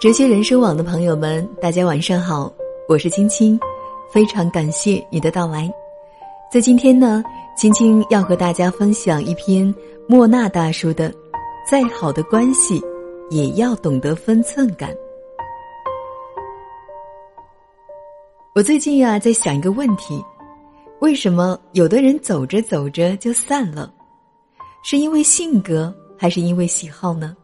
哲学人生网的朋友们，大家晚上好，我是青青，非常感谢你的到来。在今天呢，青青要和大家分享一篇莫那大叔的《再好的关系也要懂得分寸感》。我最近呀，在想一个问题：为什么有的人走着走着就散了？是因为性格，还是因为喜好呢？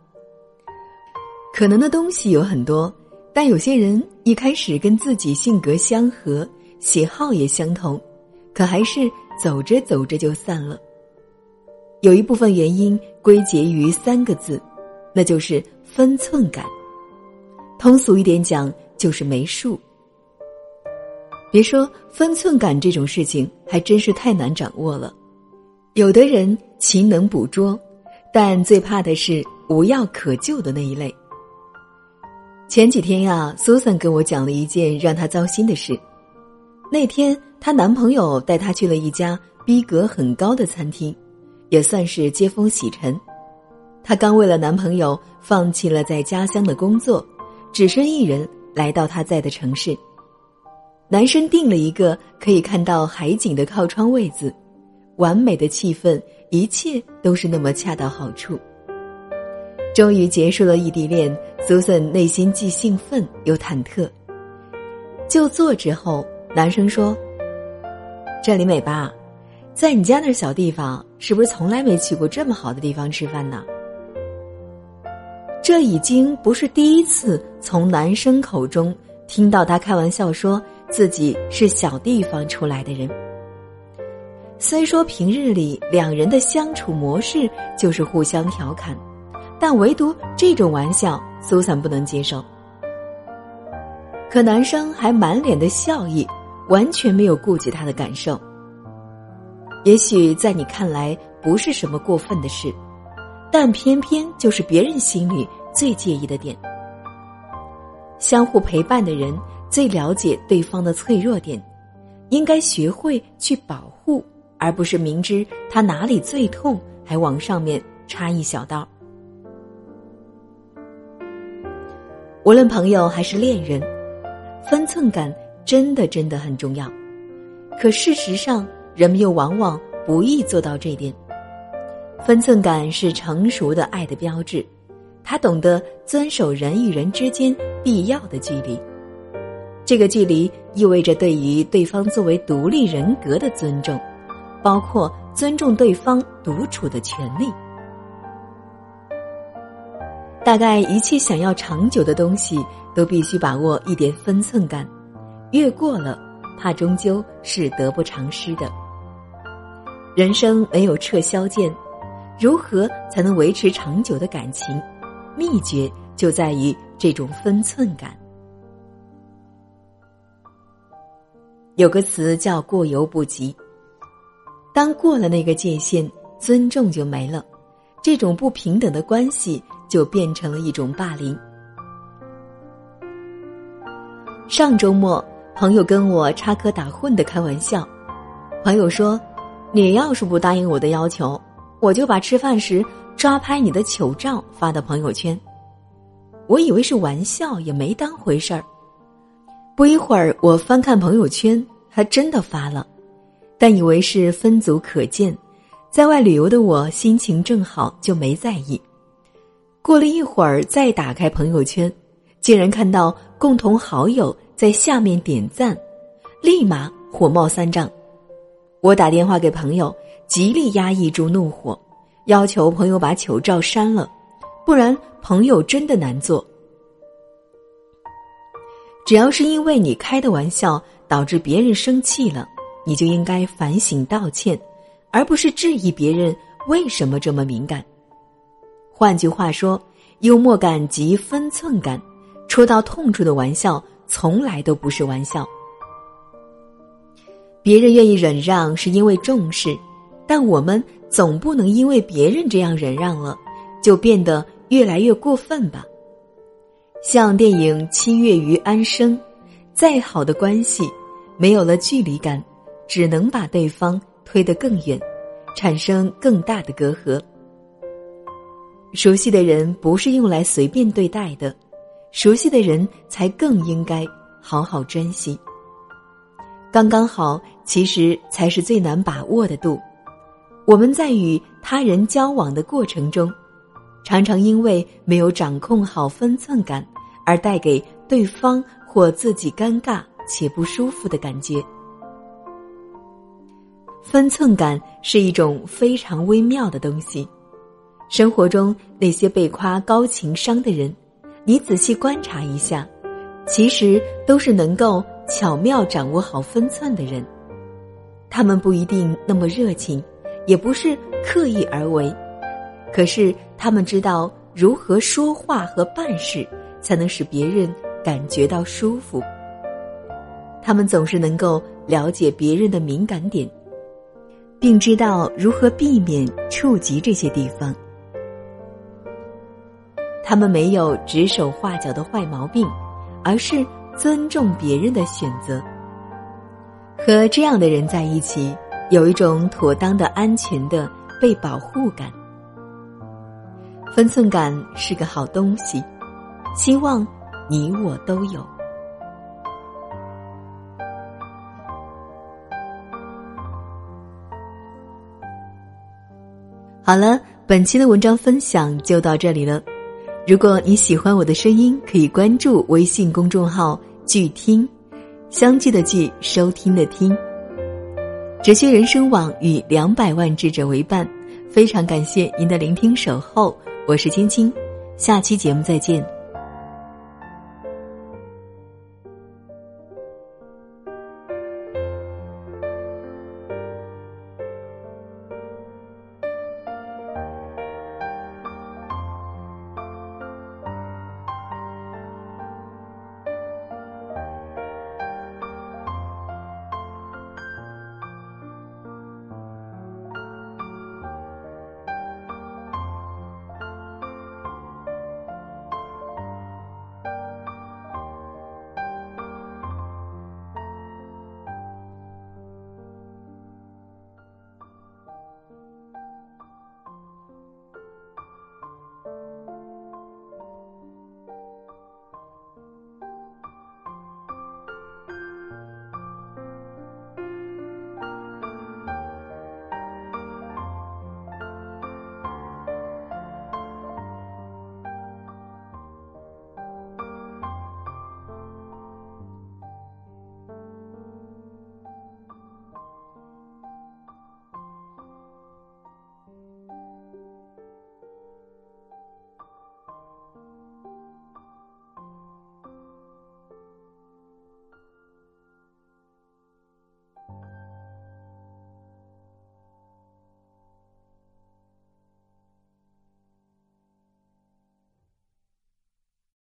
可能的东西有很多，但有些人一开始跟自己性格相合，喜好也相同，可还是走着走着就散了。有一部分原因归结于三个字，那就是分寸感。通俗一点讲，就是没数。别说分寸感这种事情，还真是太难掌握了。有的人勤能捕捉，但最怕的是无药可救的那一类。前几天呀，苏珊跟我讲了一件让她糟心的事。那天，她男朋友带她去了一家逼格很高的餐厅，也算是接风洗尘。她刚为了男朋友放弃了在家乡的工作，只身一人来到他在的城市。男生订了一个可以看到海景的靠窗位子，完美的气氛，一切都是那么恰到好处。终于结束了异地恋，苏森内心既兴奋又忐忑。就坐之后，男生说：“这里美吧？在你家那小地方，是不是从来没去过这么好的地方吃饭呢？”这已经不是第一次从男生口中听到他开玩笑说自己是小地方出来的人。虽说平日里两人的相处模式就是互相调侃。但唯独这种玩笑，苏珊不能接受。可男生还满脸的笑意，完全没有顾及她的感受。也许在你看来不是什么过分的事，但偏偏就是别人心里最介意的点。相互陪伴的人最了解对方的脆弱点，应该学会去保护，而不是明知他哪里最痛还往上面插一小刀。无论朋友还是恋人，分寸感真的真的很重要。可事实上，人们又往往不易做到这点。分寸感是成熟的爱的标志，他懂得遵守人与人之间必要的距离。这个距离意味着对于对方作为独立人格的尊重，包括尊重对方独处的权利。大概一切想要长久的东西，都必须把握一点分寸感，越过了，怕终究是得不偿失的。人生没有撤销键，如何才能维持长久的感情？秘诀就在于这种分寸感。有个词叫“过犹不及”，当过了那个界限，尊重就没了，这种不平等的关系。就变成了一种霸凌。上周末，朋友跟我插科打诨的开玩笑，朋友说：“你要是不答应我的要求，我就把吃饭时抓拍你的糗照发到朋友圈。”我以为是玩笑，也没当回事儿。不一会儿，我翻看朋友圈，还真的发了，但以为是分组可见，在外旅游的我心情正好，就没在意。过了一会儿，再打开朋友圈，竟然看到共同好友在下面点赞，立马火冒三丈。我打电话给朋友，极力压抑住怒火，要求朋友把糗照删了，不然朋友真的难做。只要是因为你开的玩笑导致别人生气了，你就应该反省道歉，而不是质疑别人为什么这么敏感。换句话说，幽默感及分寸感，戳到痛处的玩笑从来都不是玩笑。别人愿意忍让是因为重视，但我们总不能因为别人这样忍让了，就变得越来越过分吧？像电影《七月与安生》，再好的关系，没有了距离感，只能把对方推得更远，产生更大的隔阂。熟悉的人不是用来随便对待的，熟悉的人才更应该好好珍惜。刚刚好，其实才是最难把握的度。我们在与他人交往的过程中，常常因为没有掌控好分寸感，而带给对方或自己尴尬且不舒服的感觉。分寸感是一种非常微妙的东西。生活中那些被夸高情商的人，你仔细观察一下，其实都是能够巧妙掌握好分寸的人。他们不一定那么热情，也不是刻意而为，可是他们知道如何说话和办事，才能使别人感觉到舒服。他们总是能够了解别人的敏感点。并知道如何避免触及这些地方。他们没有指手画脚的坏毛病，而是尊重别人的选择。和这样的人在一起，有一种妥当的安全的被保护感。分寸感是个好东西，希望你我都有。好了，本期的文章分享就到这里了。如果你喜欢我的声音，可以关注微信公众号“聚听”，相聚的聚，收听的听。哲学人生网与两百万智者为伴，非常感谢您的聆听守候。我是青青，下期节目再见。